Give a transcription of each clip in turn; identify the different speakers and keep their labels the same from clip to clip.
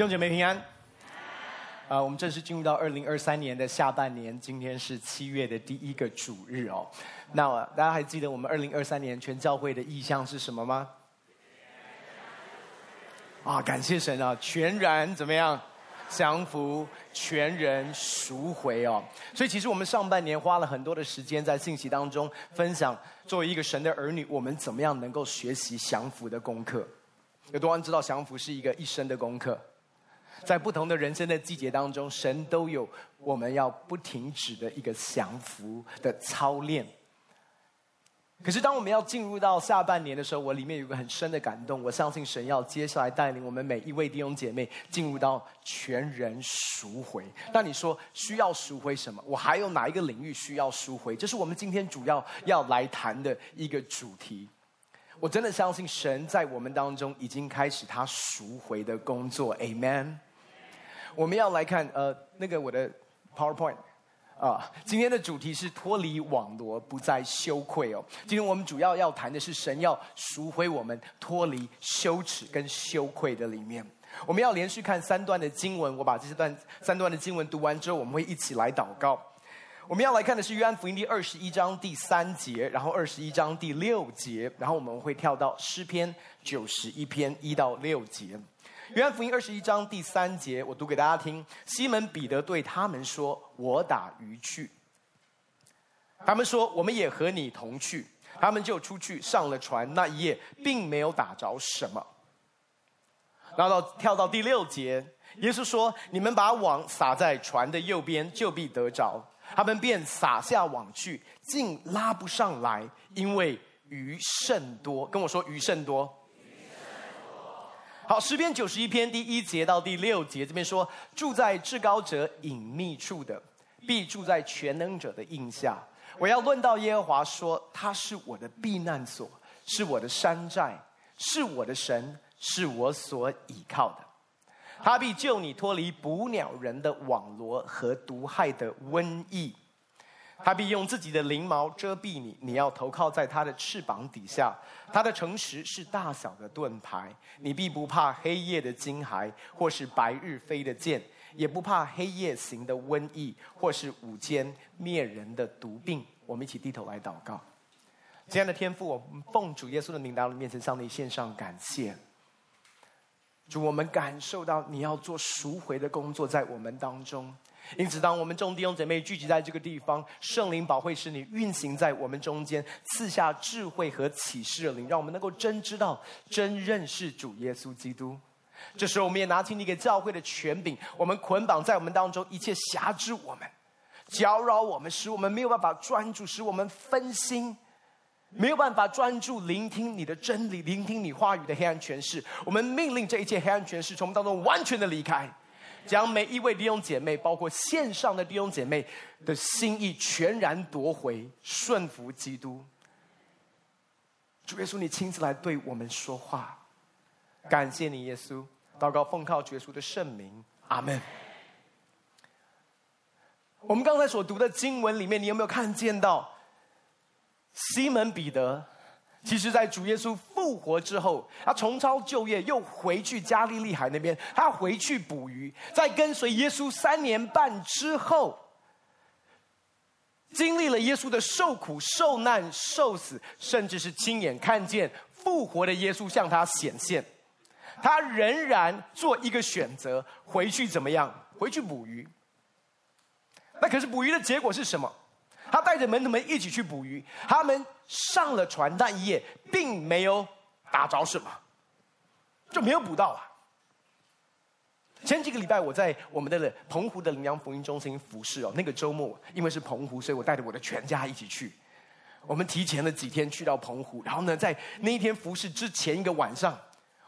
Speaker 1: 弟兄姐妹平安。啊、我们正式进入到二零二三年的下半年，今天是七月的第一个主日哦。那、大家还记得我们二零二三年全教会的意向是什么吗？啊，感谢神啊，全然怎么样？降服，全人赎回哦。所以其实我们上半年花了很多的时间在信息当中分享，作为一个神的儿女，我们怎么样能够学习降服的功课。有多少人知道降服是一个一生的功课？在不同的人生的季节当中，神都有我们要不停止的一个降服的操练。可是当我们要进入到下半年的时候，我里面有个很深的感动。我相信神要接下来带领我们每一位弟兄姐妹进入到全人赎回。那你说需要赎回什么？我还有哪一个领域需要赎回？这是我们今天主要要来谈的一个主题。我真的相信神在我们当中已经开始他赎回的工作，Amen。我们要来看呃那个我的 PowerPoint 啊，今天的主题是脱离网罗，不再羞愧哦。今天我们主要要谈的是神要赎回我们脱离羞耻跟羞愧的里面。我们要连续看三段的经文，我把这些段三段的经文读完之后，我们会一起来祷告。我们要来看的是约翰福音第二十一章第三节，然后二十一章第六节，然后我们会跳到诗篇九十一篇一到六节。约翰福音二十一章第三节，我读给大家听。西门彼得对他们说：“我打鱼去。”他们说：“我们也和你同去。”他们就出去上了船，那一夜并没有打着什么。然后到跳到第六节，耶稣说：“你们把网撒在船的右边，就必得着。”他们便撒下网去，竟拉不上来，因为鱼甚多。跟我说鱼甚多。好，诗篇九十一篇第一节到第六节，这边说：住在至高者隐秘处的，必住在全能者的荫下。我要论到耶和华说，他是我的避难所，是我的山寨，是我的神，是我所倚靠的。他必救你脱离捕鸟人的网罗和毒害的瘟疫，他必用自己的翎毛遮蔽你，你要投靠在他的翅膀底下。他的诚实是大小的盾牌，你必不怕黑夜的惊骇，或是白日飞的箭，也不怕黑夜行的瘟疫，或是午间灭人的毒病。我们一起低头来祷告，亲爱的天父，我们奉主耶稣的名来到面前，向你献上感谢。主，我们感受到你要做赎回的工作在我们当中，因此，当我们众弟兄姐妹聚集在这个地方，圣灵保惠师你运行在我们中间，赐下智慧和启示的灵，让我们能够真知道、真认识主耶稣基督。这时候，我们也拿起你给教会的权柄，我们捆绑在我们当中一切辖制我们、搅扰我们、使我们没有办法专注、使我们分心。没有办法专注聆听你的真理，聆听你话语的黑暗权势，我们命令这一切黑暗权势从我们当中完全的离开，将每一位弟兄姐妹，包括线上的弟兄姐妹的心意全然夺回，顺服基督。主耶稣，你亲自来对我们说话，感谢你，耶稣。祷告奉靠主耶稣的圣名，阿门。我们刚才所读的经文里面，你有没有看见到？西门彼得，其实，在主耶稣复活之后，他重操旧业，又回去加利利海那边，他回去捕鱼。在跟随耶稣三年半之后，经历了耶稣的受苦、受难、受死，甚至是亲眼看见复活的耶稣向他显现，他仍然做一个选择，回去怎么样？回去捕鱼。那可是捕鱼的结果是什么？他带着门徒们一起去捕鱼，他们上了船，那一夜并没有打着什么，就没有捕到啊。前几个礼拜我在我们的澎湖的灵粮福音中心服侍哦，那个周末因为是澎湖，所以我带着我的全家一起去。我们提前了几天去到澎湖，然后呢，在那一天服侍之前一个晚上，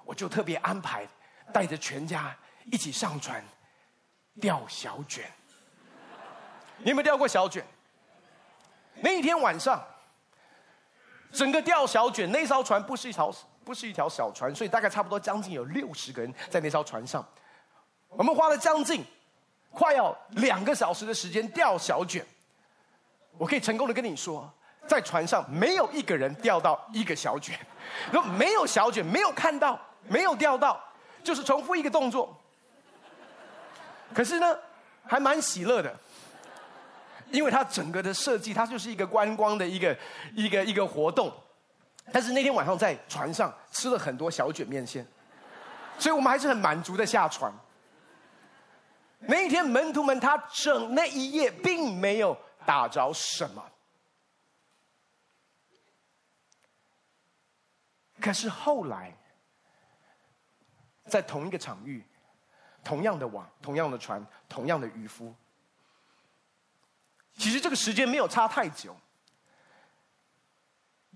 Speaker 1: 我就特别安排带着全家一起上船钓小卷。你有没有钓过小卷？那一天晚上，整个钓小卷那艘船不是一条不是一条小船，所以大概差不多将近有六十个人在那艘船上。我们花了将近快要两个小时的时间钓小卷。我可以成功的跟你说，在船上没有一个人钓到一个小卷，没有小卷，没有看到，没有钓到，就是重复一个动作，可是呢，还蛮喜乐的，因为它整个的设计，它就是一个观光的一个一个一个活动。但是那天晚上在船上吃了很多小卷面线，所以我们还是很满足的下船。那一天门徒们他整那一夜并没有打着什么，可是后来在同一个场域，同样的网，同样的船，同样的渔夫，其实这个时间没有差太久。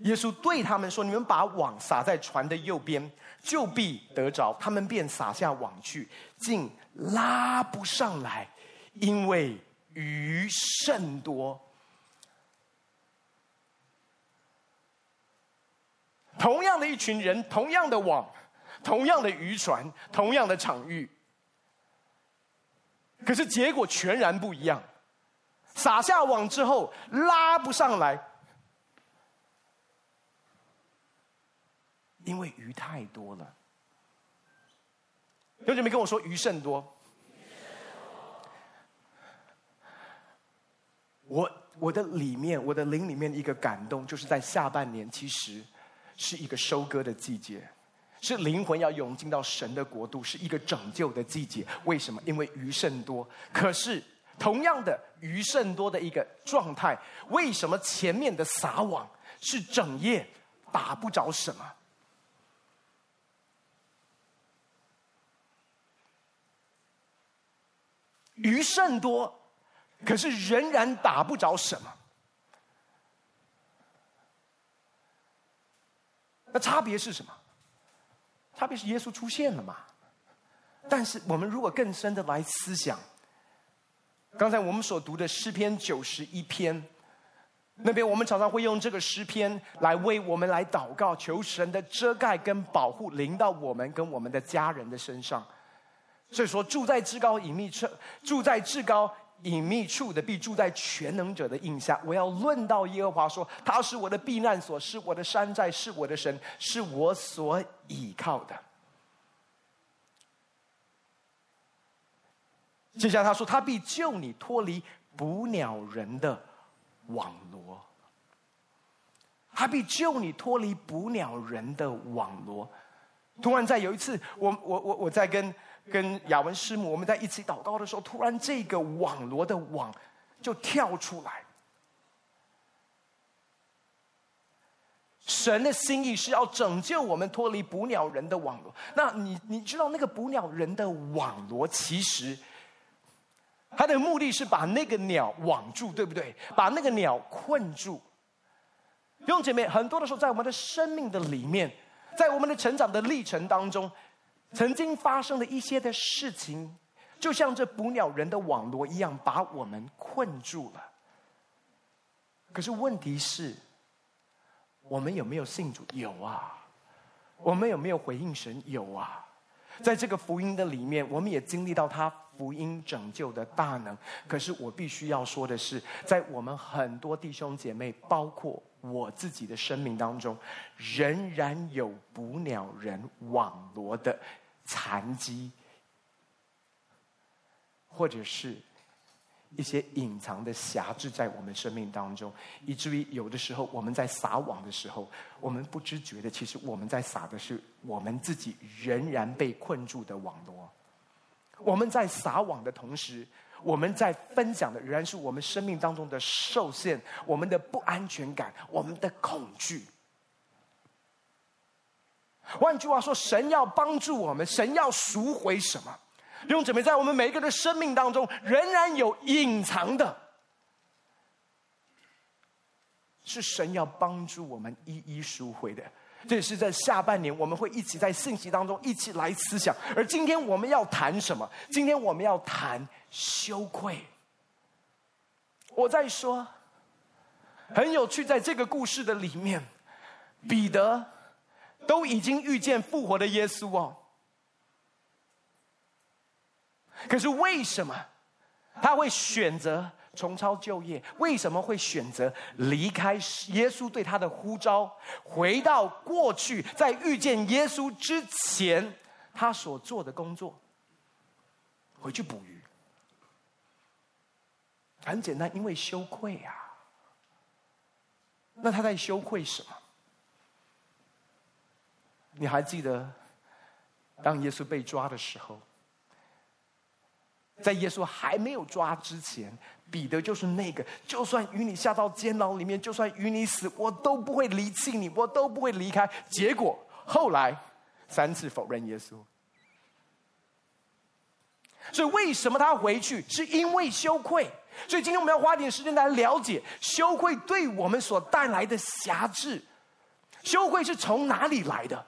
Speaker 1: 耶稣对他们说：“你们把网撒在船的右边，就必得着。”他们便撒下网去，竟拉不上来，因为鱼甚多。同样的一群人，同样的网，同样的渔船，同样的场域，可是结果全然不一样。撒下网之后，拉不上来。因为鱼太多了，有姐妹跟我说鱼甚多。我我的里面，我的灵里面一个感动，就是在下半年，其实是一个收割的季节，是灵魂要涌进到神的国度，是一个拯救的季节。为什么？因为鱼甚多。可是同样的鱼甚多的一个状态，为什么前面的撒网是整夜打不着什么？鱼甚多，可是仍然打不着什么。那差别是什么？差别是耶稣出现了嘛？但是我们如果更深的来思想，刚才我们所读的诗篇九十一篇，那边我们常常会用这个诗篇来为我们来祷告，求神的遮盖跟保护临到我们跟我们的家人的身上。所以说，住在至高隐秘处，住在至高隐秘处的，必住在全能者的印下。我要论到耶和华说，他是我的避难所，是我的山寨，是我的神，是我所倚靠的。接下来他说，他必救你脱离捕鸟人的网罗，他必救你脱离捕鸟人的网罗。突然在有一次，我我我我在跟。跟雅文师母，我们在一起祷告的时候，突然这个网罗的网就跳出来。神的心意是要拯救我们脱离捕鸟人的网罗。那你你知道那个捕鸟人的网罗，其实他的目的是把那个鸟网住，对不对？把那个鸟困住。弟兄姐妹，很多的时候，在我们的生命的里面，在我们的成长的历程当中。曾经发生的一些的事情，就像这捕鸟人的网罗一样，把我们困住了。可是问题是，我们有没有信主？有啊。我们有没有回应神？有啊。在这个福音的里面，我们也经历到他福音拯救的大能。可是我必须要说的是，在我们很多弟兄姐妹，包括我自己的生命当中，仍然有捕鸟人网罗的。残疾，或者是一些隐藏的辖制在我们生命当中，以至于有的时候我们在撒网的时候，我们不知觉的，其实我们在撒的是我们自己仍然被困住的网罗。我们在撒网的同时，我们在分享的仍然是我们生命当中的受限、我们的不安全感、我们的恐惧。换句话说，神要帮助我们，神要赎回什么？弟兄姊妹，在我们每一个人生命当中，仍然有隐藏的，是神要帮助我们一一赎回的。这也是在下半年，我们会一起在信息当中一起来思想。而今天我们要谈什么？今天我们要谈羞愧。我在说，很有趣，在这个故事的里面，彼得。都已经遇见复活的耶稣哦，可是为什么他会选择重操旧业？为什么会选择离开耶稣对他的呼召，回到过去，在遇见耶稣之前他所做的工作，回去捕鱼？很简单，因为羞愧啊。那他在羞愧什么？你还记得，当耶稣被抓的时候，在耶稣还没有抓之前，彼得就是那个，就算与你下到监牢里面，就算与你死，我都不会离弃你，我都不会离开。结果后来三次否认耶稣。所以为什么他回去？是因为羞愧。所以今天我们要花点时间来了解羞愧对我们所带来的辖制。羞愧是从哪里来的？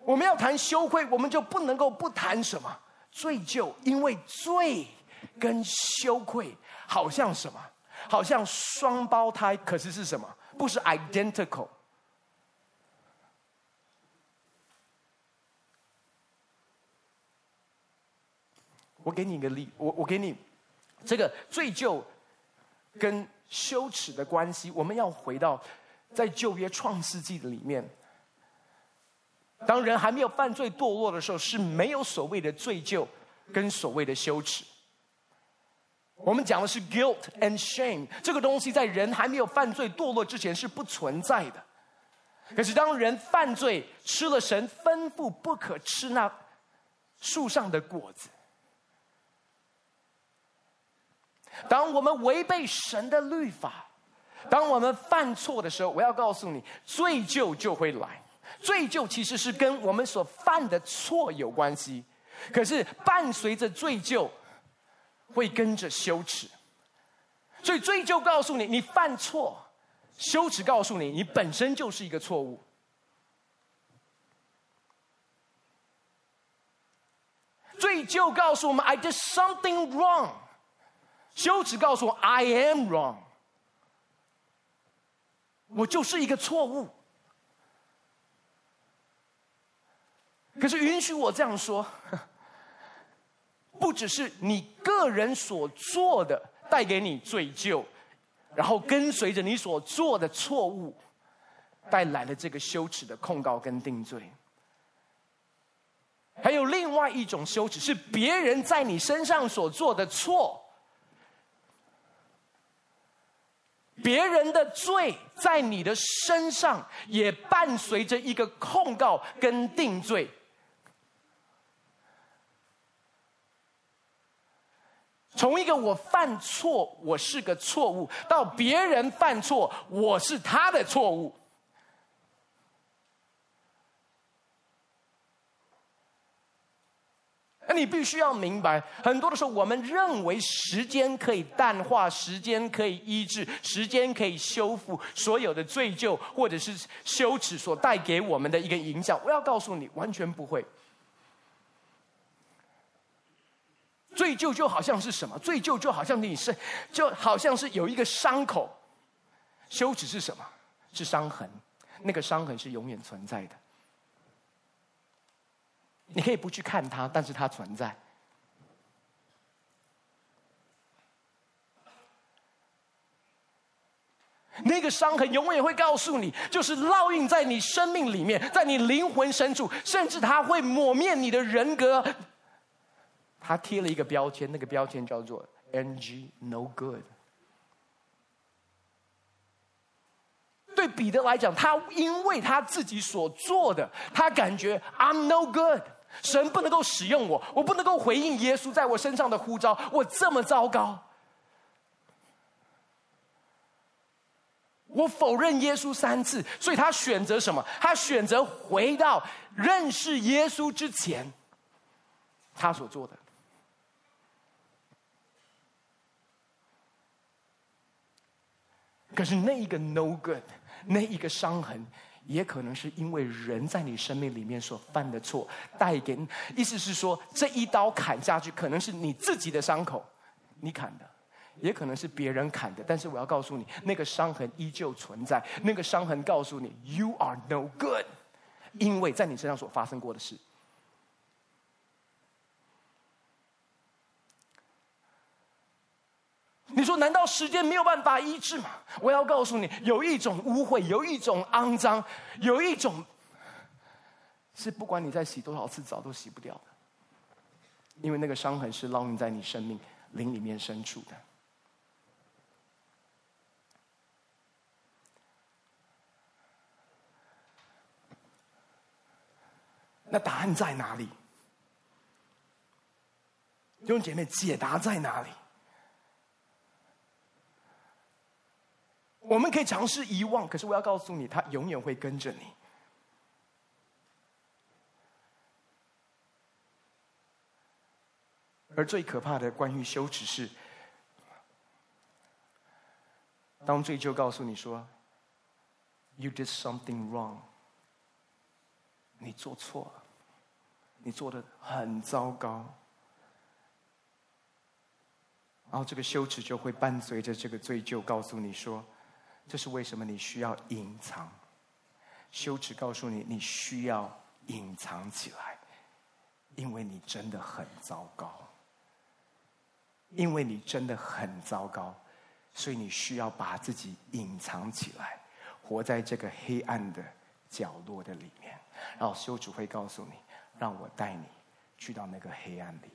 Speaker 1: 我们要谈羞愧，我们就不能够不谈什么罪疚，因为罪跟羞愧好像什么？好像双胞胎，可是是什么？不是 identical。我给你一个例，我我给你这个罪疚跟羞耻的关系，我们要回到在旧约创世纪的里面。当人还没有犯罪堕落的时候，是没有所谓的罪疚跟所谓的羞耻。我们讲的是 guilt and shame，这个东西在人还没有犯罪堕落之前是不存在的。可是当人犯罪，吃了神吩咐不可吃那树上的果子，当我们违背神的律法，当我们犯错的时候，我要告诉你，罪疚就会来。罪疚其实是跟我们所犯的错有关系，可是伴随着罪疚，会跟着羞耻。所以罪疚告诉你你犯错，羞耻告诉你你本身就是一个错误。罪疚告诉我们 I did something wrong，羞耻告诉我 I am wrong，我就是一个错误。可是允许我这样说，不只是你个人所做的带给你罪疚，然后跟随着你所做的错误，带来了这个羞耻的控告跟定罪。还有另外一种羞耻，是别人在你身上所做的错，别人的罪在你的身上也伴随着一个控告跟定罪。从一个我犯错，我是个错误，到别人犯错，我是他的错误。那你必须要明白，很多的时候，我们认为时间可以淡化，时间可以医治，时间可以修复所有的罪疚或者是羞耻所带给我们的一个影响。我要告诉你，完全不会。罪疚就好像是什么？罪疚就好像你是，就好像是有一个伤口。羞耻是什么？是伤痕。那个伤痕是永远存在的。你可以不去看它，但是它存在。那个伤痕永远会告诉你，就是烙印在你生命里面，在你灵魂深处，甚至它会抹灭你的人格。他贴了一个标签，那个标签叫做 “NG”，No good。对彼得来讲，他因为他自己所做的，他感觉 I'm no good，神不能够使用我，我不能够回应耶稣在我身上的呼召，我这么糟糕，我否认耶稣三次，所以他选择什么？他选择回到认识耶稣之前，他所做的。可是那一个 no good，那一个伤痕，也可能是因为人在你生命里面所犯的错带给你。意思是说，这一刀砍下去，可能是你自己的伤口，你砍的，也可能是别人砍的。但是我要告诉你，那个伤痕依旧存在。那个伤痕告诉你，you are no good，因为在你身上所发生过的事。难道时间没有办法医治吗？我要告诉你，有一种污秽，有一种肮脏，有一种是不管你再洗多少次澡都洗不掉的，因为那个伤痕是烙印在你生命灵里面深处的。那答案在哪里？弟兄姐妹，解答在哪里？我们可以尝试遗忘，可是我要告诉你，它永远会跟着你。而最可怕的关于羞耻是，当罪疚告诉你说，“You did something wrong”，你做错了，你做的很糟糕，然后这个羞耻就会伴随着这个罪疚告诉你说，这是为什么你需要隐藏。羞耻告诉你，你需要隐藏起来，因为你真的很糟糕。因为你真的很糟糕，所以你需要把自己隐藏起来，活在这个黑暗的角落的里面。然后羞主会告诉你：“让我带你去到那个黑暗里。”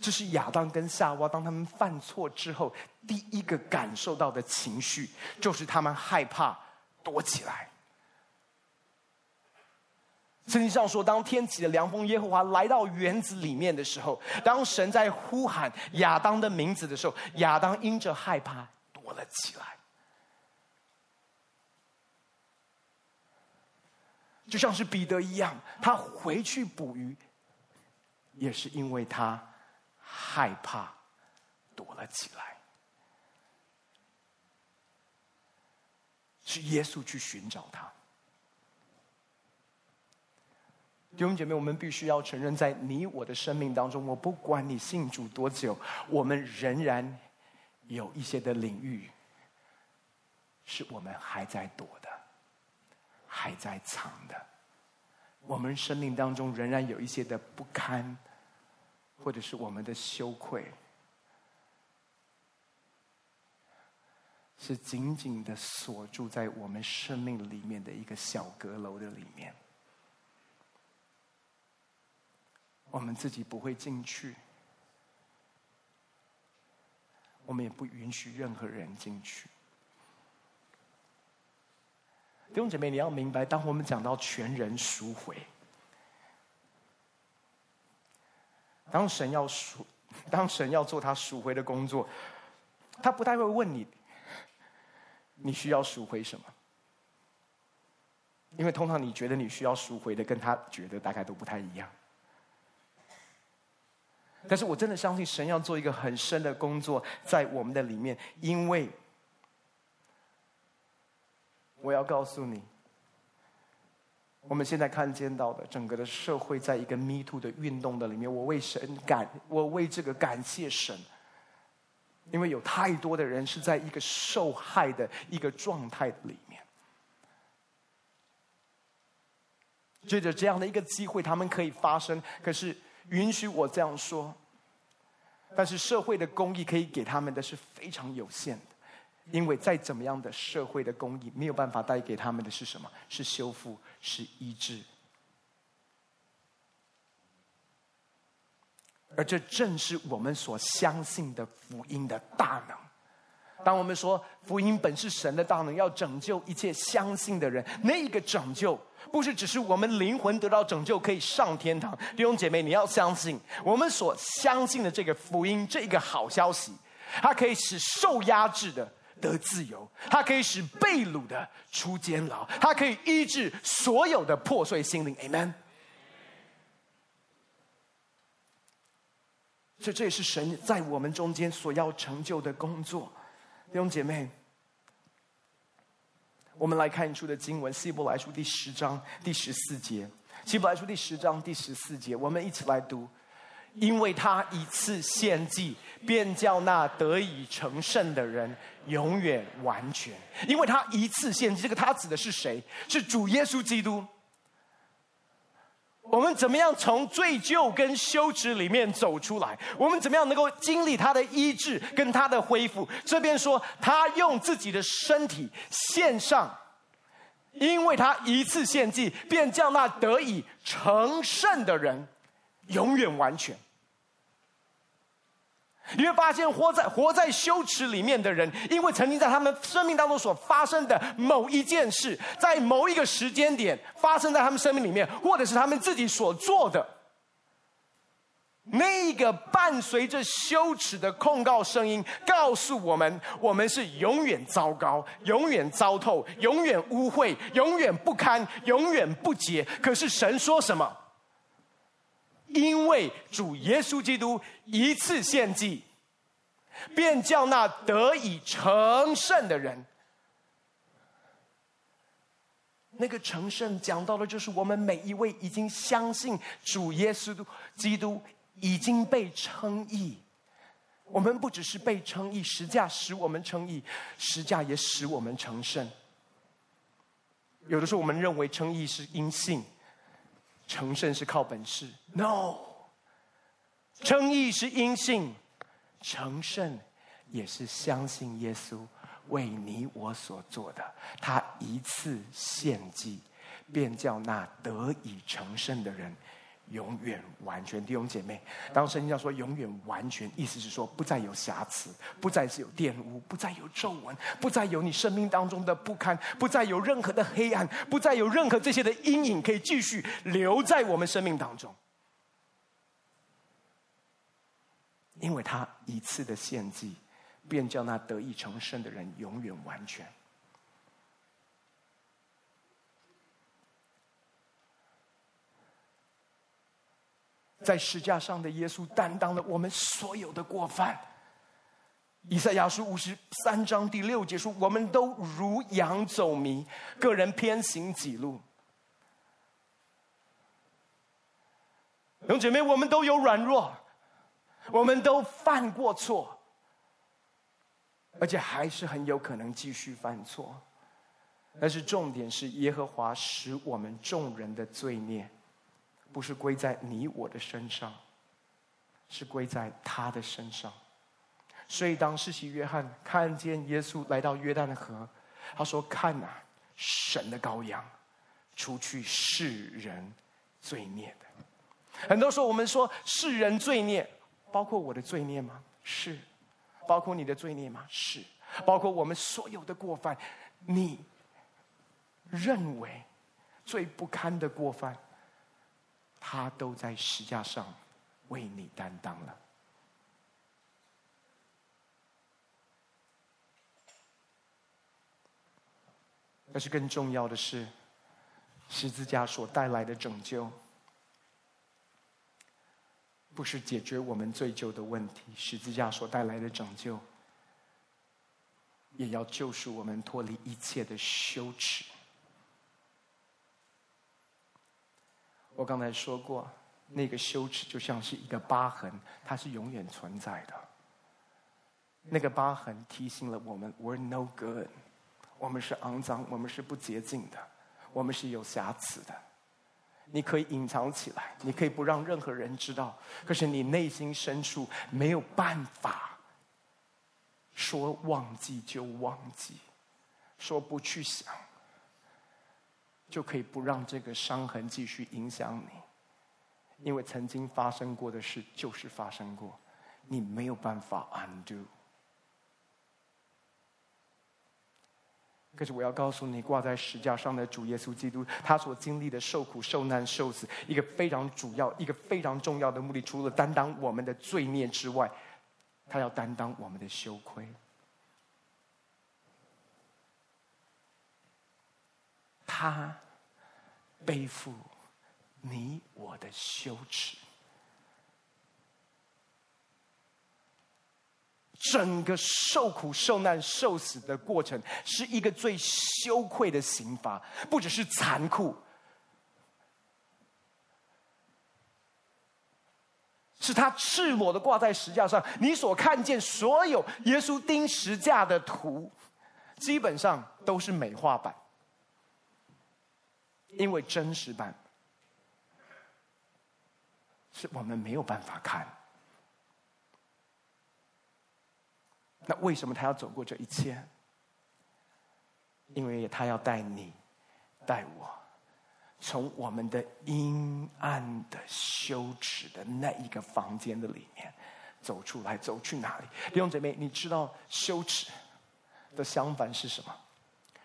Speaker 1: 这是亚当跟夏娃当他们犯错之后第一个感受到的情绪，就是他们害怕躲起来。圣经上说，当天起的凉风，耶和华来到园子里面的时候，当神在呼喊亚当的名字的时候，亚当因着害怕躲了起来，就像是彼得一样，他回去捕鱼，也是因为他害怕躲了起来，是耶稣去寻找他。弟兄姐妹，我们必须要承认，在你我的生命当中，我不管你信主多久，我们仍然有一些的领域，是我们还在躲的，还在藏的。我们生命当中仍然有一些的不堪，或者是我们的羞愧，是紧紧的锁住在我们生命里面的一个小阁楼的里面。我们自己不会进去，我们也不允许任何人进去。弟兄姐妹，你要明白，当我们讲到全人赎回，当神要赎，当神要做他赎回的工作，他不太会问你，你需要赎回什么？因为通常你觉得你需要赎回的，跟他觉得大概都不太一样。但是我真的相信神要做一个很深的工作在我们的里面，因为我要告诉你，我们现在看见到的整个的社会，在一个 Me Too 的运动的里面，我为神感，我为这个感谢神，因为有太多的人是在一个受害的一个状态里面，借着这样的一个机会，他们可以发声，可是。允许我这样说，但是社会的公益可以给他们的是非常有限的，因为再怎么样的社会的公益，没有办法带给他们的是什么？是修复，是医治。而这正是我们所相信的福音的大能。当我们说福音本是神的大能，要拯救一切相信的人，那一个拯救。不是只是我们灵魂得到拯救可以上天堂，弟兄姐妹，你要相信我们所相信的这个福音，这个好消息，它可以使受压制的得自由，它可以使被掳的出监牢，它可以医治所有的破碎心灵。Amen。所以这也是神在我们中间所要成就的工作，弟兄姐妹。我们来看一处的经文，《希伯来书》第十章第十四节，《希伯来书》第十章第十四节，我们一起来读。因为他一次献祭，便叫那得以成圣的人永远完全。因为他一次献祭，这个他指的是谁？是主耶稣基督。我们怎么样从罪疚跟羞耻里面走出来？我们怎么样能够经历他的医治跟他的恢复？这边说他用自己的身体献上，因为他一次献祭，便叫那得以成圣的人永远完全。你会发现，活在活在羞耻里面的人，因为曾经在他们生命当中所发生的某一件事，在某一个时间点发生在他们生命里面，或者是他们自己所做的，那个伴随着羞耻的控告声音，告诉我们：我们是永远糟糕、永远糟透、永远污秽、永远不堪、永远不洁。可是神说什么？因为主耶稣基督一次献祭，便叫那得以成圣的人。那个成圣讲到的，就是我们每一位已经相信主耶稣基督已经被称义。我们不只是被称义，十架使我们称义，十架也使我们成圣。有的时候我们认为称义是因信。成圣是靠本事，No。称义是因信，成圣也是相信耶稣为你我所做的。他一次献祭，便叫那得以成圣的人。永远完全，弟兄姐妹，当圣经上说永远完全，意思是说不再有瑕疵，不再是有玷污，不再有皱纹，不再有你生命当中的不堪，不再有任何的黑暗，不再有任何这些的阴影可以继续留在我们生命当中，因为他一次的献祭，便叫那得以成圣的人永远完全。在十架上的耶稣担当了我们所有的过犯。以赛亚书五十三章第六节说：“我们都如羊走迷，个人偏行己路。”弟兄姐妹，我们都有软弱，我们都犯过错，而且还是很有可能继续犯错。但是重点是，耶和华使我们众人的罪孽。不是归在你我的身上，是归在他的身上。所以，当世袭约翰看见耶稣来到约旦的河，他说：“看呐，神的羔羊，除去世人罪孽的。”很多时候，我们说世人罪孽，包括我的罪孽吗？是。包括你的罪孽吗？是。包括我们所有的过犯，你认为最不堪的过犯？他都在十架上为你担当了。但是更重要的是，十字架所带来的拯救，不是解决我们罪疚的问题。十字架所带来的拯救，也要救赎我们脱离一切的羞耻。我刚才说过，那个羞耻就像是一个疤痕，它是永远存在的。那个疤痕提醒了我们：We're no good，我们是肮脏，我们是不洁净的，我们是有瑕疵的。你可以隐藏起来，你可以不让任何人知道，可是你内心深处没有办法说忘记就忘记，说不去想。就可以不让这个伤痕继续影响你，因为曾经发生过的事就是发生过，你没有办法 undo。可是我要告诉你，挂在石架上的主耶稣基督，他所经历的受苦、受难、受死，一个非常主要、一个非常重要的目的，除了担当我们的罪孽之外，他要担当我们的羞愧。他背负你我的羞耻，整个受苦、受难、受死的过程是一个最羞愧的刑罚，不只是残酷，是他赤裸的挂在石架上。你所看见所有耶稣钉十架的图，基本上都是美化版。因为真实版是我们没有办法看，那为什么他要走过这一切？因为他要带你、带我，从我们的阴暗的羞耻的那一个房间的里面，走出来，走去哪里？弟兄姐妹，你知道羞耻的相反是什么？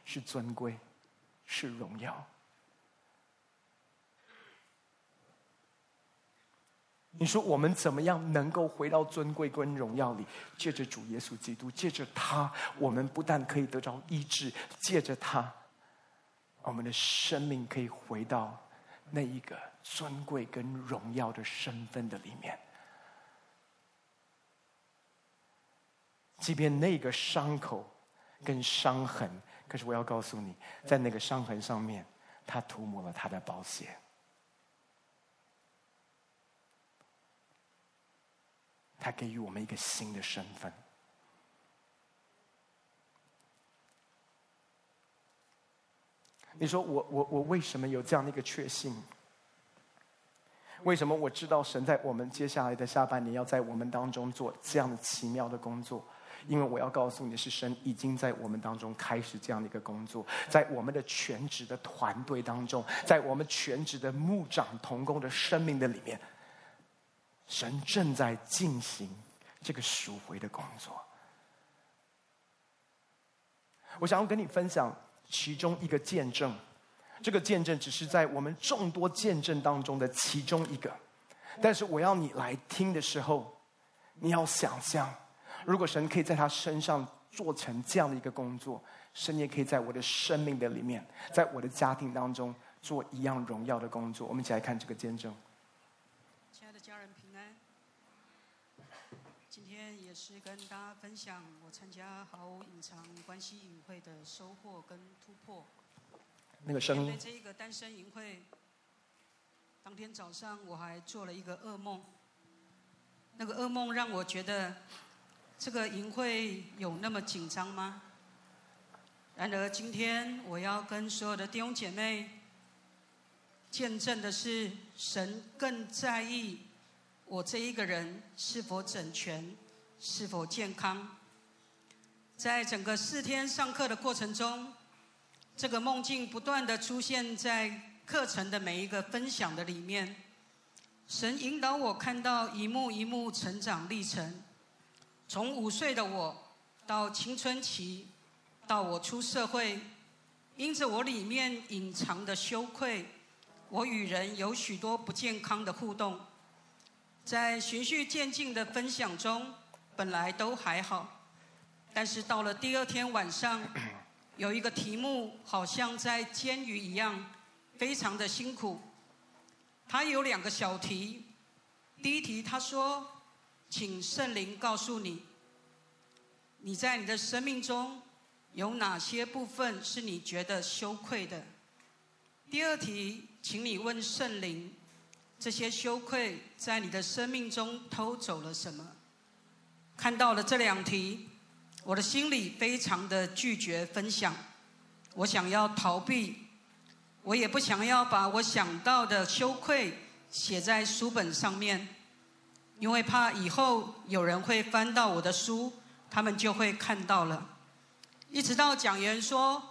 Speaker 1: 是尊贵，是荣耀。你说我们怎么样能够回到尊贵跟荣耀里？借着主耶稣基督，借着他，我们不但可以得着医治，借着他，我们的生命可以回到那一个尊贵跟荣耀的身份的里面。即便那个伤口跟伤痕，可是我要告诉你，在那个伤痕上面，他涂抹了他的宝血。他给予我们一个新的身份。你说我我我为什么有这样的一个确信？为什么我知道神在我们接下来的下半年要在我们当中做这样的奇妙的工作？因为我要告诉你，是神已经在我们当中开始这样的一个工作，在我们的全职的团队当中，在我们全职的牧长同工的生命的里面。神正在进行这个赎回的工作。我想要跟你分享其中一个见证，这个见证只是在我们众多见证当中的其中一个。但是我要你来听的时候，你要想象，如果神可以在他身上做成这样的一个工作，神也可以在我的生命的里面，在我的家庭当中做一样荣耀的工作。我们一起来看这个见证。
Speaker 2: 也是跟大家分享我参加毫无隐藏关系隐会的收获跟突破。
Speaker 1: 那个声音。
Speaker 2: 面对这一个单身隐会，当天早上我还做了一个噩梦。那个噩梦让我觉得，这个营会有那么紧张吗？然而今天我要跟所有的弟兄姐妹见证的是，神更在意我这一个人是否整全。是否健康？在整个四天上课的过程中，这个梦境不断的出现在课程的每一个分享的里面。神引导我看到一幕一幕成长历程，从五岁的我到青春期，到我出社会，因着我里面隐藏的羞愧，我与人有许多不健康的互动，在循序渐进的分享中。本来都还好，但是到了第二天晚上，有一个题目好像在监狱一样，非常的辛苦。他有两个小题，第一题他说：“请圣灵告诉你，你在你的生命中有哪些部分是你觉得羞愧的？”第二题，请你问圣灵，这些羞愧在你的生命中偷走了什么？看到了这两题，我的心里非常的拒绝分享，我想要逃避，我也不想要把我想到的羞愧写在书本上面，因为怕以后有人会翻到我的书，他们就会看到了。一直到讲员说，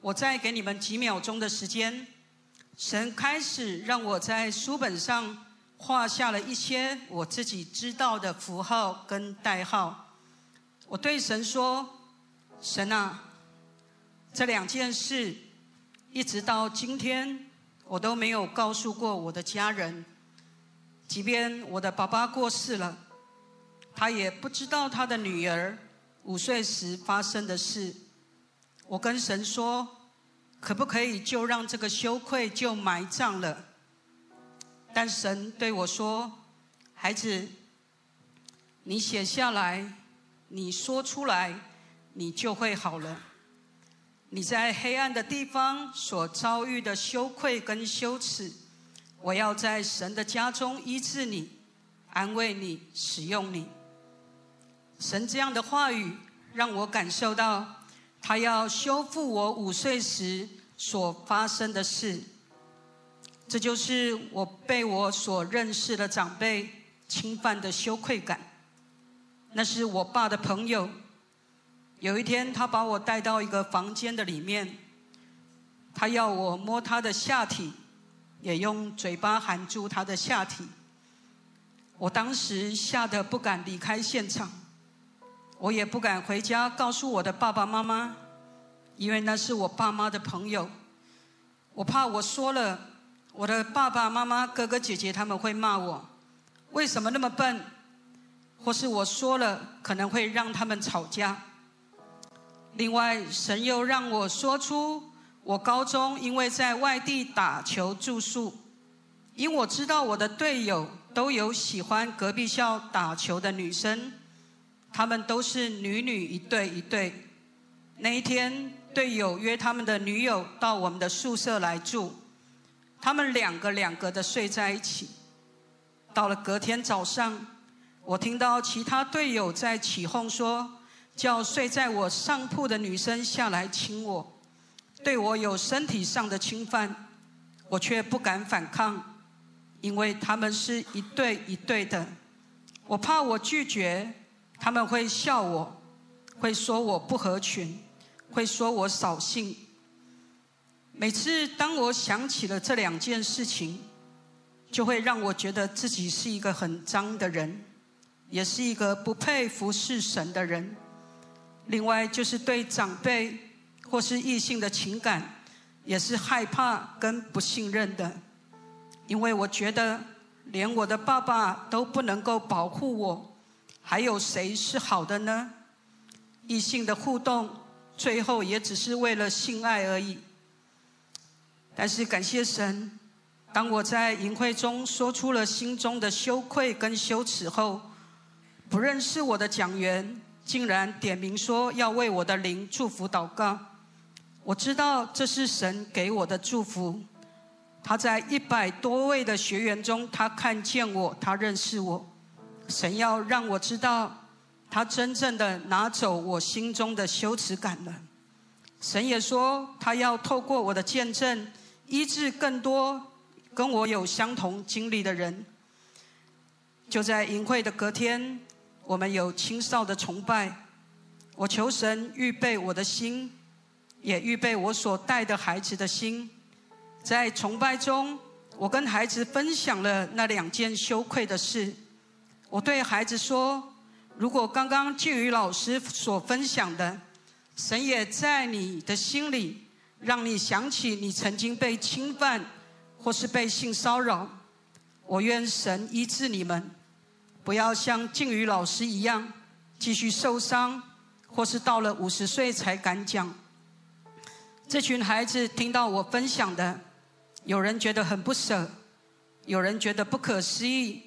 Speaker 2: 我再给你们几秒钟的时间，神开始让我在书本上。画下了一些我自己知道的符号跟代号。我对神说：“神啊，这两件事一直到今天，我都没有告诉过我的家人。即便我的爸爸过世了，他也不知道他的女儿五岁时发生的事。我跟神说，可不可以就让这个羞愧就埋葬了？”但神对我说：“孩子，你写下来，你说出来，你就会好了。你在黑暗的地方所遭遇的羞愧跟羞耻，我要在神的家中医治你，安慰你，使用你。神这样的话语让我感受到，他要修复我五岁时所发生的事。”这就是我被我所认识的长辈侵犯的羞愧感。那是我爸的朋友。有一天，他把我带到一个房间的里面，他要我摸他的下体，也用嘴巴含住他的下体。我当时吓得不敢离开现场，我也不敢回家告诉我的爸爸妈妈，因为那是我爸妈的朋友，我怕我说了，我的爸爸妈妈、哥哥姐姐他们会骂我，为什么那么笨？或是我说了，可能会让他们吵架。另外，神又让我说出，我高中因为在外地打球住宿，因我知道我的队友都有喜欢隔壁校打球的女生，他们都是女女一对一对。那一天，队友约他们的女友到我们的宿舍来住，他们两个两个的睡在一起。到了隔天早上，我听到其他队友在起哄说。叫睡在我上铺的女生下来亲我，对我有身体上的侵犯，我却不敢反抗，因为他们是一对一对的，我怕我拒绝，他们会笑我，会说我不合群，会说我扫兴。每次当我想起了这两件事情，就会让我觉得自己是一个很脏的人，也是一个不配服侍神的人。另外就是对长辈或是异性的情感，也是害怕跟不信任的，因为我觉得连我的爸爸都不能够保护我，还有谁是好的呢？异性的互动最后也只是为了性爱而已。但是感谢神，当我在营会中说出了心中的羞愧跟羞耻后，不认识我的讲员。竟然点名说要为我的灵祝福祷告，我知道这是神给我的祝福。他在一百多位的学员中，他看见我，他认识我。神要让我知道，他真正的拿走我心中的羞耻感了。神也说，他要透过我的见证，医治更多跟我有相同经历的人。就在营会的隔天。我们有青少的崇拜，我求神预备我的心，也预备我所带的孩子的心。在崇拜中，我跟孩子分享了那两件羞愧的事。我对孩子说：“如果刚刚静宇老师所分享的，神也在你的心里，让你想起你曾经被侵犯或是被性骚扰，我愿神医治你们。”不要像静宇老师一样继续受伤，或是到了五十岁才敢讲。这群孩子听到我分享的，有人觉得很不舍，有人觉得不可思议，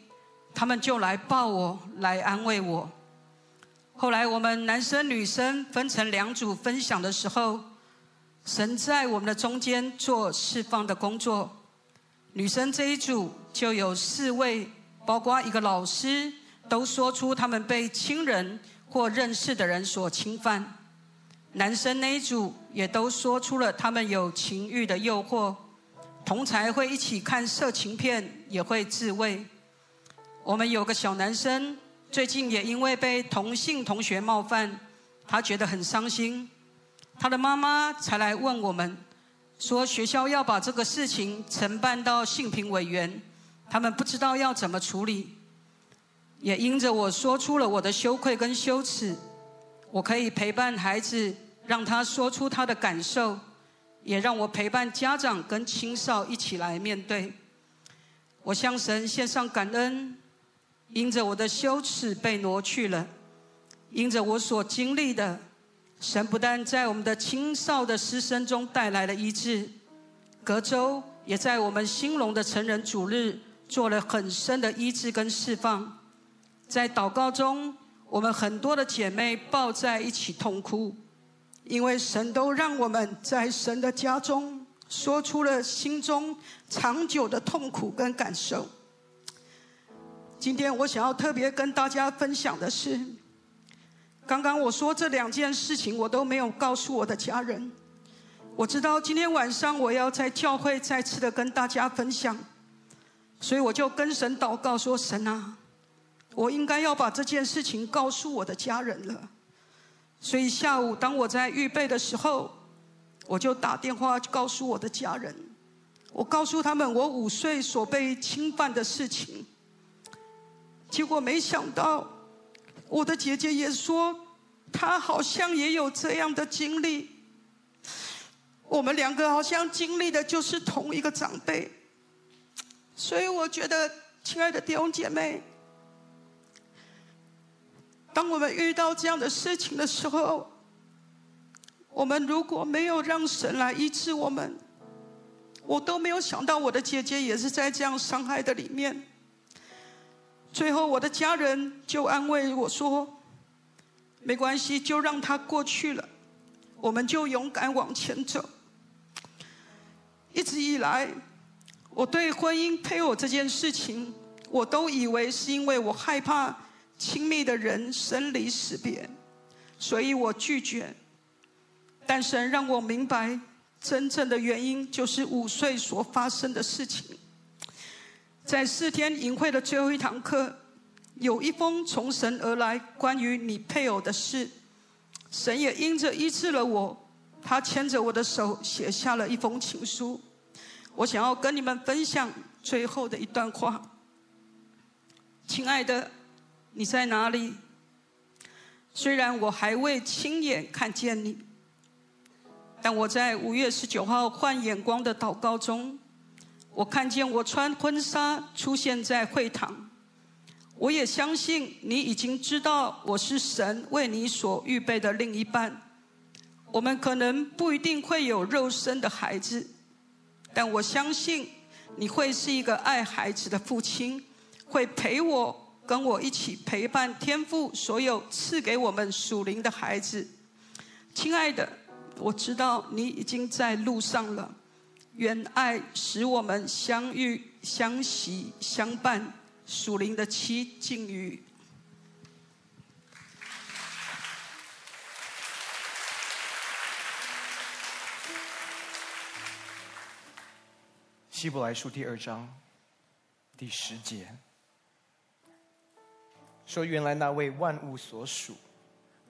Speaker 2: 他们就来抱我，来安慰我。后来我们男生女生分成两组分享的时候，神在我们的中间做释放的工作。女生这一组就有四位。包括一个老师都说出他们被亲人或认识的人所侵犯，男生那一组也都说出了他们有情欲的诱惑，同才会一起看色情片，也会自慰。我们有个小男生最近也因为被同性同学冒犯，他觉得很伤心，他的妈妈才来问我们，说学校要把这个事情承办到性平委员。他们不知道要怎么处理，也因着我说出了我的羞愧跟羞耻，我可以陪伴孩子，让他说出他的感受，也让我陪伴家长跟青少一起来面对。我向神献上感恩，因着我的羞耻被挪去了，因着我所经历的，神不但在我们的青少的师生中带来了医治，隔周也在我们兴隆的成人主日。做了很深的医治跟释放，在祷告中，我们很多的姐妹抱在一起痛哭，因为神都让我们在神的家中说出了心中长久的痛苦跟感受。今天我想要特别跟大家分享的是，刚刚我说这两件事情，我都没有告诉我的家人。我知道今天晚上我要在教会再次的跟大家分享。所以我就跟神祷告说：“神啊，我应该要把这件事情告诉我的家人了。”所以下午当我在预备的时候，我就打电话告诉我的家人，我告诉他们我五岁所被侵犯的事情。结果没想到，我的姐姐也说，她好像也有这样的经历。我们两个好像经历的就是同一个长辈，所以我觉得，亲爱的弟兄姐妹，当我们遇到这样的事情的时候，我们如果没有让神来医治我们，我都没有想到我的姐姐也是在这样伤害的里面。最后，我的家人就安慰我说：“没关系，就让它过去了，我们就勇敢往前走。”一直以来，我对婚姻配偶这件事情，我都以为是因为我害怕亲密的人生离死别，所以我拒绝。但神让我明白，真正的原因就是五岁所发生的事情。在四天营会的最后一堂课，有一封从神而来关于你配偶的事，神也因着医治了我，他牵着我的手写下了一封情书。我想要跟你们分享最后的一段话。亲爱的，你在哪里？虽然我还未亲眼看见你，但我在五月十九号换眼光的祷告中。我看见我穿婚纱出现在会堂，我也相信你已经知道我是神为你所预备的另一半。我们可能不一定会有肉身的孩子，但我相信你会是一个爱孩子的父亲，会陪我跟我一起陪伴天父所有赐给我们属灵的孩子。亲爱的，我知道你已经在路上了。愿爱使我们相遇、相惜、相伴。属灵的妻静瑜。
Speaker 1: 希伯来书第二章第十节说：“原来那位万物所属、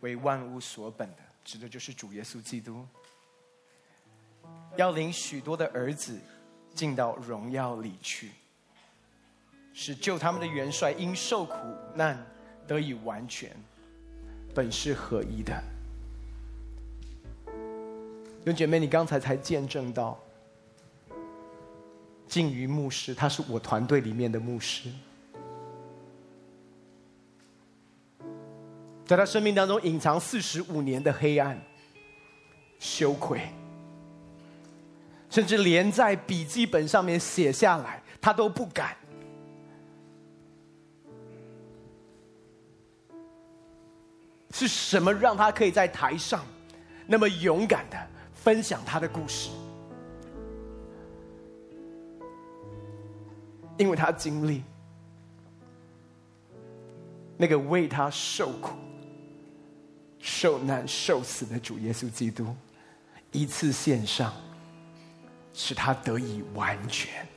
Speaker 1: 为万物所本的，指的就是主耶稣基督。”要领许多的儿子进到荣耀里去，使救他们的元帅因受苦难得以完全，本是合一的。有姐妹，你刚才才见证到，静瑜牧师，他是我团队里面的牧师，在他生命当中隐藏四十五年的黑暗、羞愧。甚至连在笔记本上面写下来，他都不敢。是什么让他可以在台上那么勇敢的分享他的故事？因为他经历那个为他受苦、受难、受死的主耶稣基督，一次献上。使他得以完全，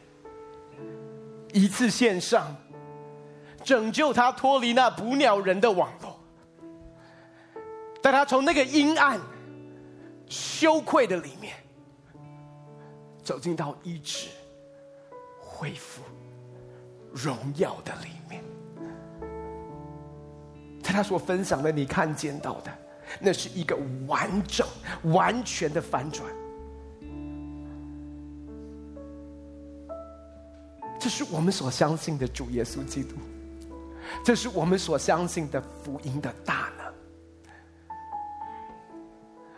Speaker 1: 一次献上，拯救他脱离那捕鸟人的网络，带他从那个阴暗、羞愧的里面，走进到医治、恢复、荣耀的里面。在他所分享的，你看见到的，那是一个完整、完全的反转。这是我们所相信的主耶稣基督，这是我们所相信的福音的大能，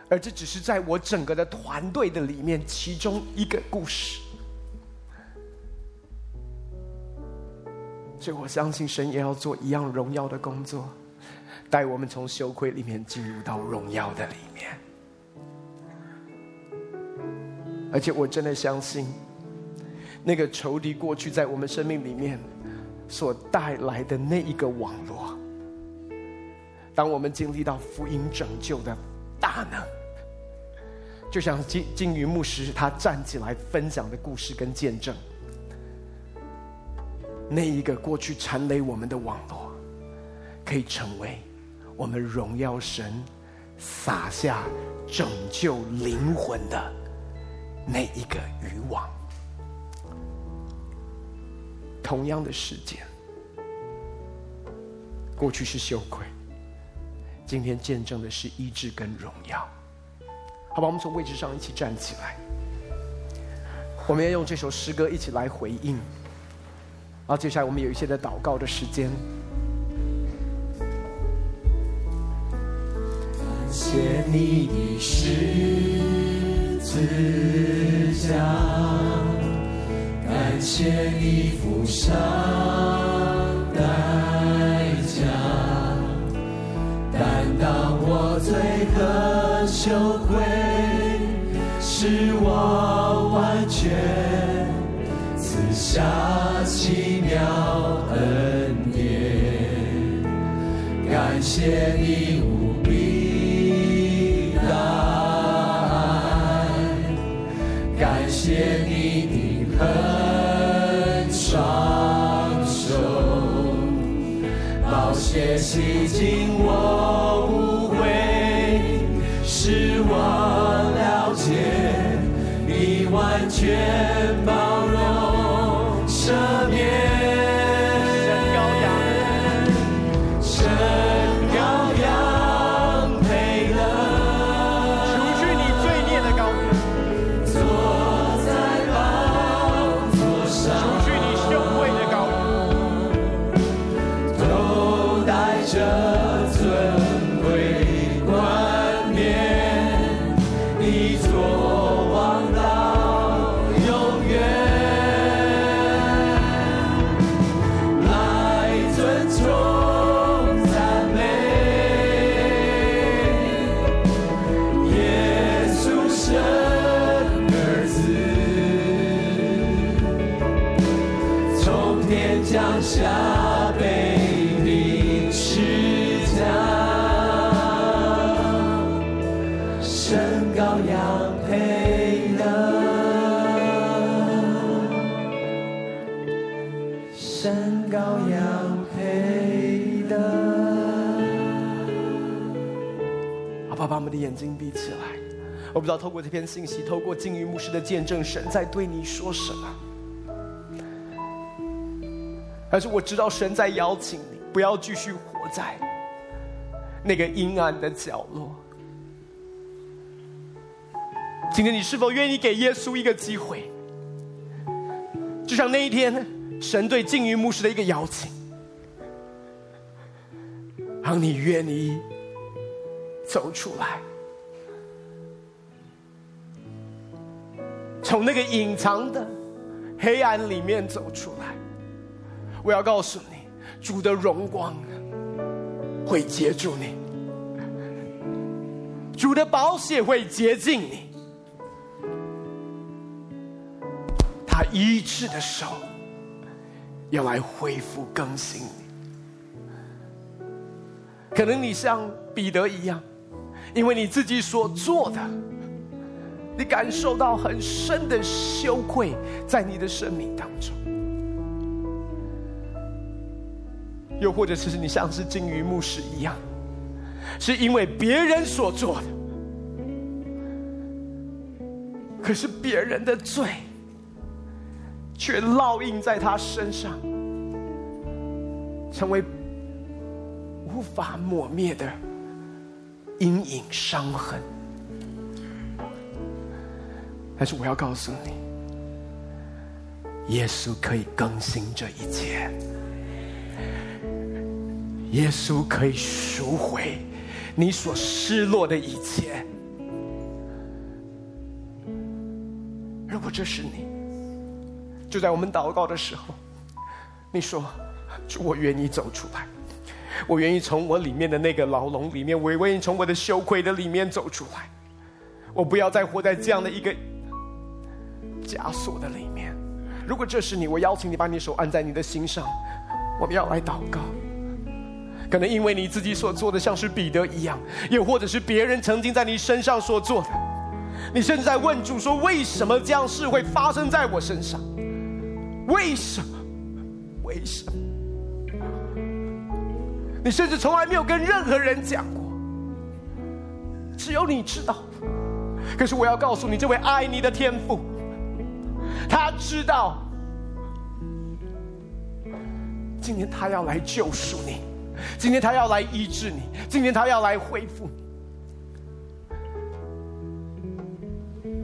Speaker 1: 而这只是在我整个的团队的里面其中一个故事，所以我相信神也要做一样荣耀的工作，带我们从羞愧里面进入到荣耀的里面，而且我真的相信。那个仇敌过去在我们生命里面所带来的那一个网络，当我们经历到福音拯救的大能，就像金金鱼牧师他站起来分享的故事跟见证，那一个过去缠累我们的网络，可以成为我们荣耀神撒下拯救灵魂的那一个渔网。同样的时间，过去是羞愧，今天见证的是医治跟荣耀。好吧，我们从位置上一起站起来，我们要用这首诗歌一起来回应。然后接下来我们有一些的祷告的时间。
Speaker 3: 感谢你的十字架，感谢你付上代价，担当我罪和羞愧，使我完全赐下奇妙恩典，感谢你洗
Speaker 1: 净起来。我不知道透过这篇信息，透过金鱼牧师的见证，神在对你说什么？但是我知道神在邀请你，不要继续活在那个阴暗的角落。今天你是否愿意给耶稣一个机会？就像那一天，神对金鱼牧师的一个邀请，让你愿意走出来。从那个隐藏的黑暗里面走出来，我要告诉你，主的荣光会接住你，主的宝血会洁净你，他医治的手要来恢复更新你。可能你像彼得一样，因为你自己所做的。你感受到很深的羞愧，在你的生命当中，又或者是你像是金鱼牧师一样，是因为别人所做的，可是别人的罪却烙印在他身上，成为无法抹灭的阴影伤痕。但是我要告诉你，耶稣可以更新这一切，耶稣可以赎回你所失落的一切。如果这是你，就在我们祷告的时候，你说：“，我愿意走出来，我愿意从我里面的那个牢笼里面，我愿意从我的羞愧的里面走出来，我不要再活在这样的一个。”枷锁的里面，如果这是你，我邀请你把你手按在你的心上，我们要来祷告。可能因为你自己所做的像是彼得一样，又或者是别人曾经在你身上所做的，你甚至在问主说：为什么这样事会发生在我身上？为什么？为什么？你甚至从来没有跟任何人讲过，只有你知道。可是我要告诉你，这位爱你的天父。他知道，今天他要来救赎你，今天他要来医治你，今天他要来恢复你。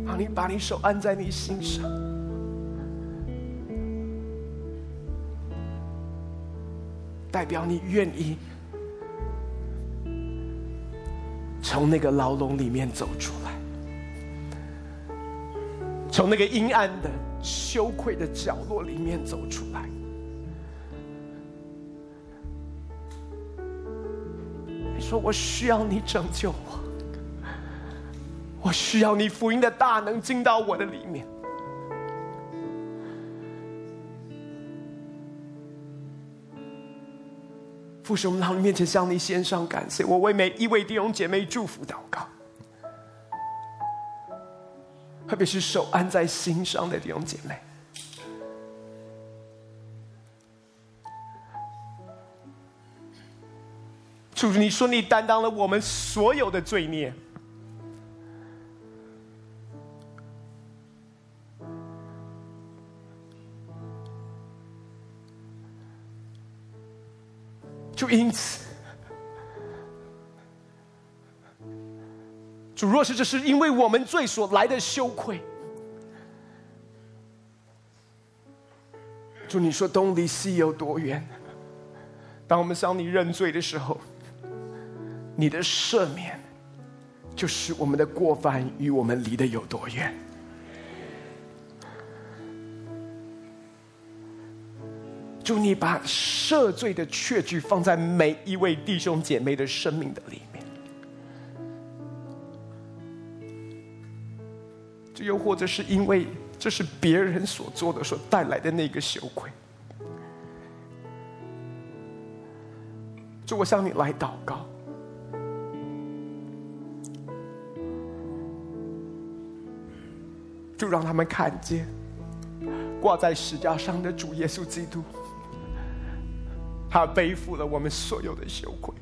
Speaker 1: 好，你把你手按在你心上，代表你愿意从那个牢笼里面走出来。从那个阴暗的、羞愧的角落里面走出来。你说：“我需要你拯救我，我需要你福音的大能进到我的里面。”父神，我们到你面前向你献上感谢。我为每一位弟兄姐妹祝福祷告。特别是手按在心上的弟兄姐妹，主，你说你担当了我们所有的罪孽，就因此。主若是这是因为我们罪所来的羞愧，主你说东离西有多远？当我们向你认罪的时候，你的赦免就是我们的过犯与我们离得有多远？祝你把赦罪的确据放在每一位弟兄姐妹的生命的里又或者是因为这是别人所做的，所带来的那个羞愧，就我向你来祷告，就让他们看见挂在石架上的主耶稣基督，他背负了我们所有的羞愧。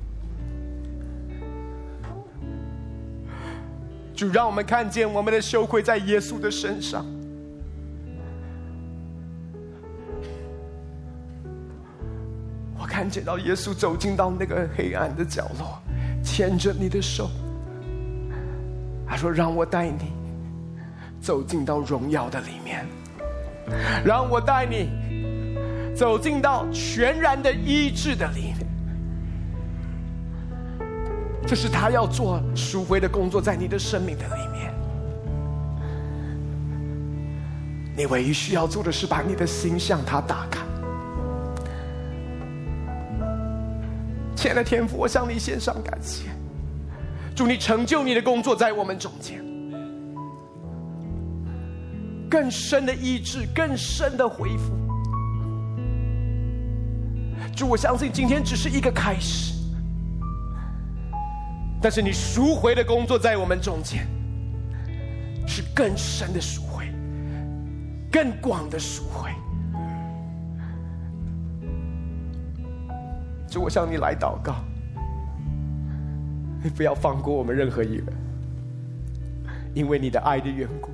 Speaker 1: 主让我们看见我们的羞愧在耶稣的身上。我看见到耶稣走进到那个黑暗的角落，牵着你的手，他说：“让我带你走进到荣耀的里面，让我带你走进到全然的医治的里面。”这是他要做赎回的工作，在你的生命的里面。你唯一需要做的是把你的心向他打开。亲爱的天父，我向你献上感谢，祝你成就你的工作在我们中间，更深的医治，更深的恢复。主，我相信今天只是一个开始。但是你赎回的工作在我们中间，是更深的赎回，更广的赎回。就我向你来祷告，你不要放过我们任何一人，因为你的爱的缘故。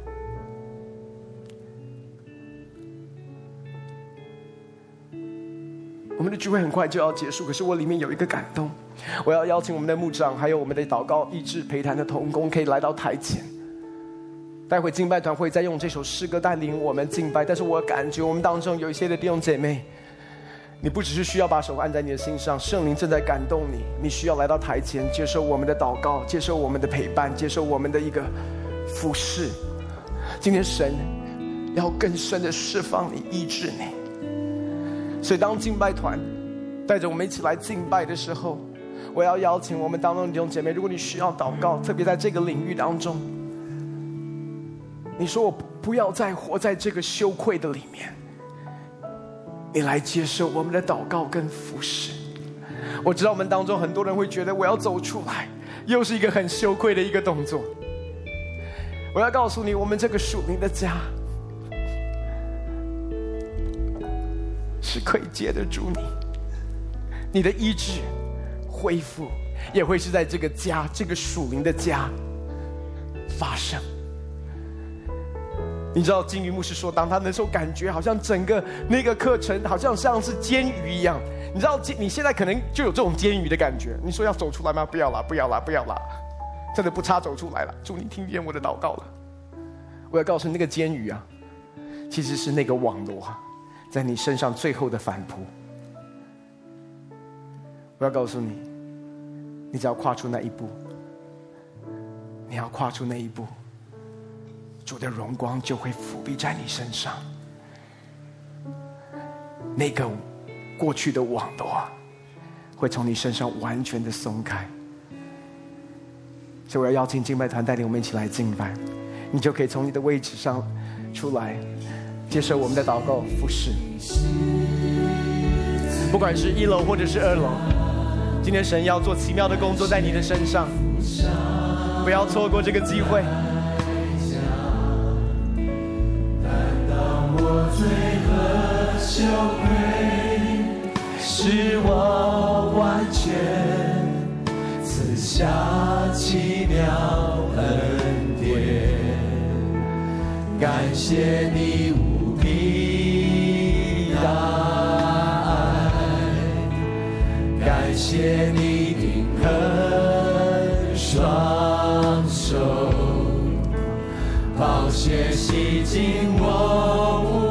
Speaker 1: 我们的聚会很快就要结束，可是我里面有一个感动，我要邀请我们的牧长，还有我们的祷告、医治、陪谈的同工，可以来到台前。待会敬拜团会再用这首诗歌带领我们敬拜，但是我感觉我们当中有一些的弟兄姐妹，你不只是需要把手按在你的心上，圣灵正在感动你，你需要来到台前接受我们的祷告，接受我们的陪伴，接受我们的一个服侍。今天神要更深的释放你、医治你。所以，当敬拜团带着我们一起来敬拜的时候，我要邀请我们当中的弟兄姐妹，如果你需要祷告，特别在这个领域当中，你说我不要再活在这个羞愧的里面，你来接受我们的祷告跟服侍。我知道我们当中很多人会觉得我要走出来，又是一个很羞愧的一个动作。我要告诉你，我们这个属灵的家。是可以接得住你，你的医治、恢复，也会是在这个家、这个属灵的家发生。你知道金鱼牧师说，当他那时候感觉好像整个那个课程好像像是监狱一样，你知道，你现在可能就有这种监狱的感觉。你说要走出来吗？不要啦，不要啦，不要啦！真的不差走出来了。祝你听见我的祷告了。我要告诉你，那个监狱啊，其实是那个网罗在你身上最后的反扑。我要告诉你，你只要跨出那一步，你要跨出那一步，主的荣光就会覆庇在你身上。那个过去的网罗会从你身上完全的松开。所以我要邀请敬拜团带领我们一起来敬拜，你就可以从你的位置上出来，接受我们的祷告服侍。不管是一楼或者是二楼，今天神要做奇妙的工作在你的身上，不要错过这个机会。
Speaker 3: 羞愧，使我完全赐下奇妙恩典。感谢你大爱，感谢你定恒双手，暴雪洗净我。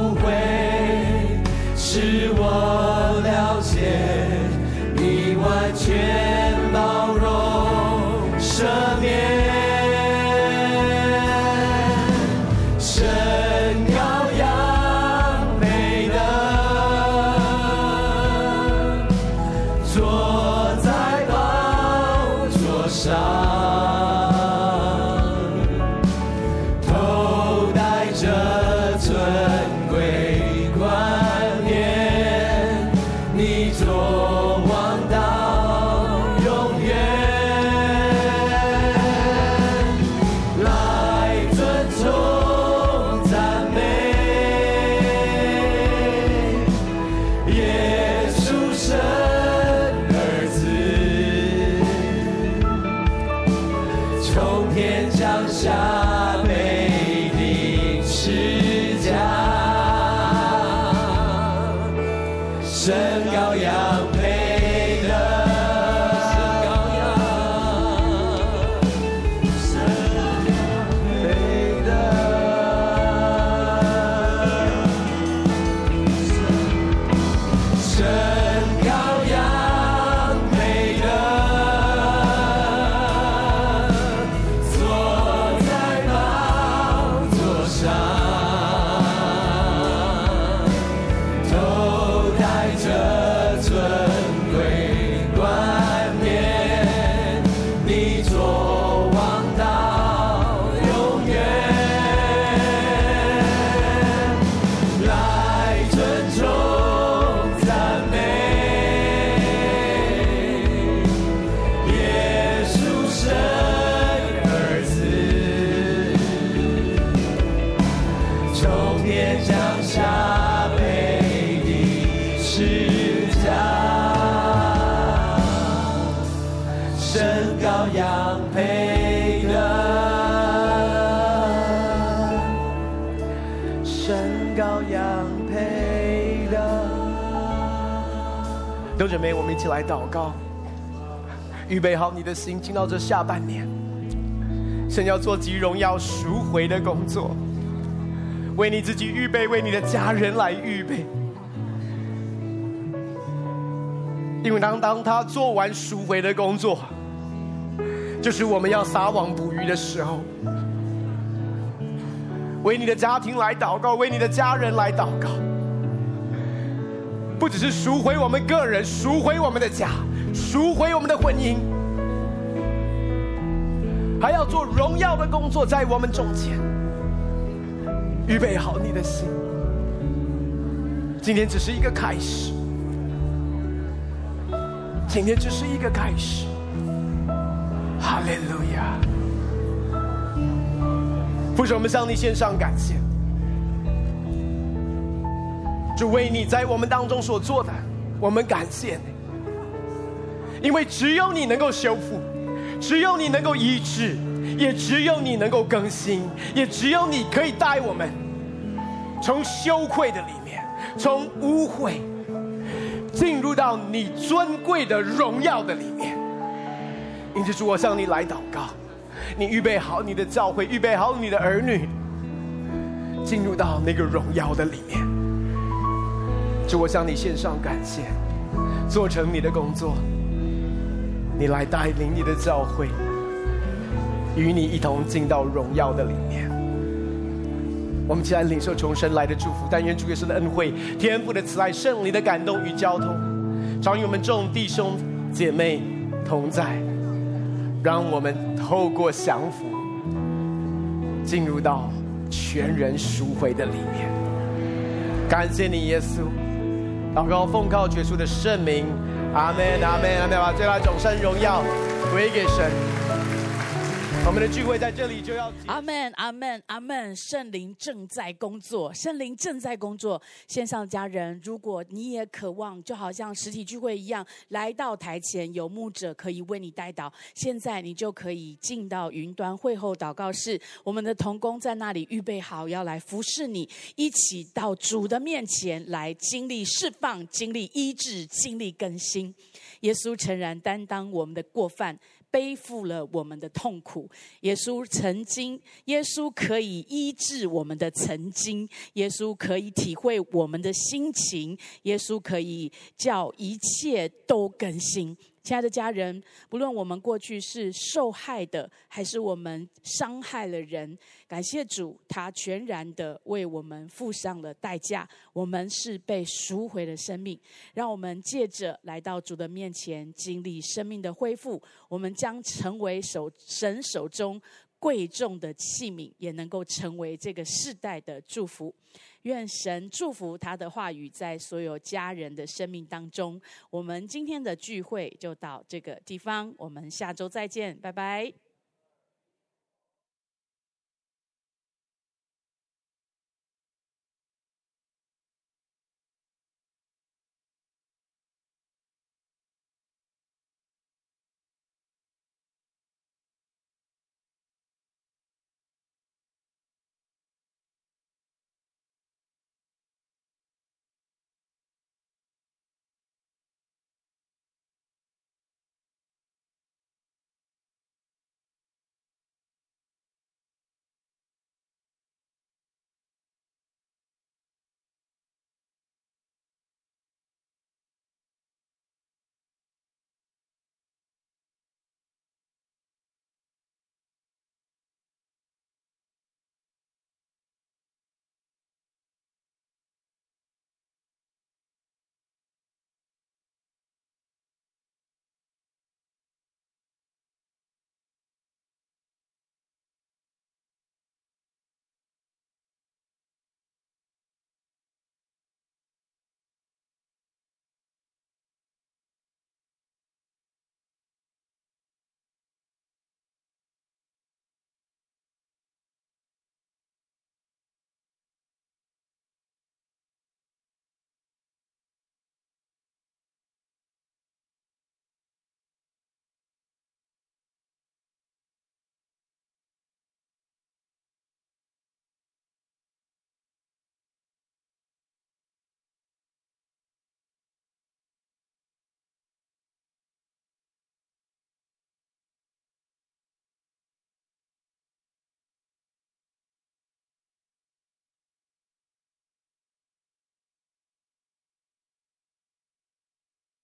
Speaker 1: 准备，我们一起来祷告，预备好你的心，进到这下半年，神要做极荣耀赎回的工作，为你自己预备，为你的家人来预备。因为当当他做完赎回的工作，就是我们要撒网捕鱼的时候。为你的家庭来祷告，为你的家人来祷告。不只是赎回我们个人，赎回我们的家，赎回我们的婚姻，还要做荣耀的工作在我们中间。预备好你的心，今天只是一个开始，今天只是一个开始。哈利路亚！父神，我们向你献上感谢。是为你在我们当中所做的，我们感谢你，因为只有你能够修复，只有你能够医治，也只有你能够更新，也只有你可以带我们从羞愧的里面，从污秽进入到你尊贵的荣耀的里面。因此，主，我向你来祷告，你预备好你的教会，预备好你的儿女，进入到那个荣耀的里面。主，我向你献上感谢，做成你的工作，你来带领你的教会，与你一同进到荣耀的里面。我们既然领受重生来的祝福，但愿主耶稣的恩惠、天父的慈爱、圣灵的感动与交通，常与我们众弟兄姐妹同在。让我们透过降服，进入到全人赎回的里面。感谢你，耶稣。祷告奉靠耶稣的圣名，阿门，阿门，阿门。把最大的掌声荣耀归给神。我们的聚会在这里就要
Speaker 4: 阿门，阿门，阿门。圣灵正在工作，圣灵正在工作。线上家人，如果你也渴望，就好像实体聚会一样，来到台前，有牧者可以为你代祷。现在你就可以进到云端会后祷告室，我们的同工在那里预备好，要来服侍你，一起到主的面前来经历释放、经历医治、经历更新。耶稣诚然担当我们的过犯。背负了我们的痛苦，耶稣曾经，耶稣可以医治我们的曾经，耶稣可以体会我们的心情，耶稣可以叫一切都更新。亲爱的家人，不论我们过去是受害的，还是我们伤害了人，感谢主，他全然的为我们付上了代价。我们是被赎回的生命，让我们借着来到主的面前，经历生命的恢复，我们将成为手神手中贵重的器皿，也能够成为这个世代的祝福。愿神祝福他的话语在所有家人的生命当中。我们今天的聚会就到这个地方，我们下周再见，拜拜。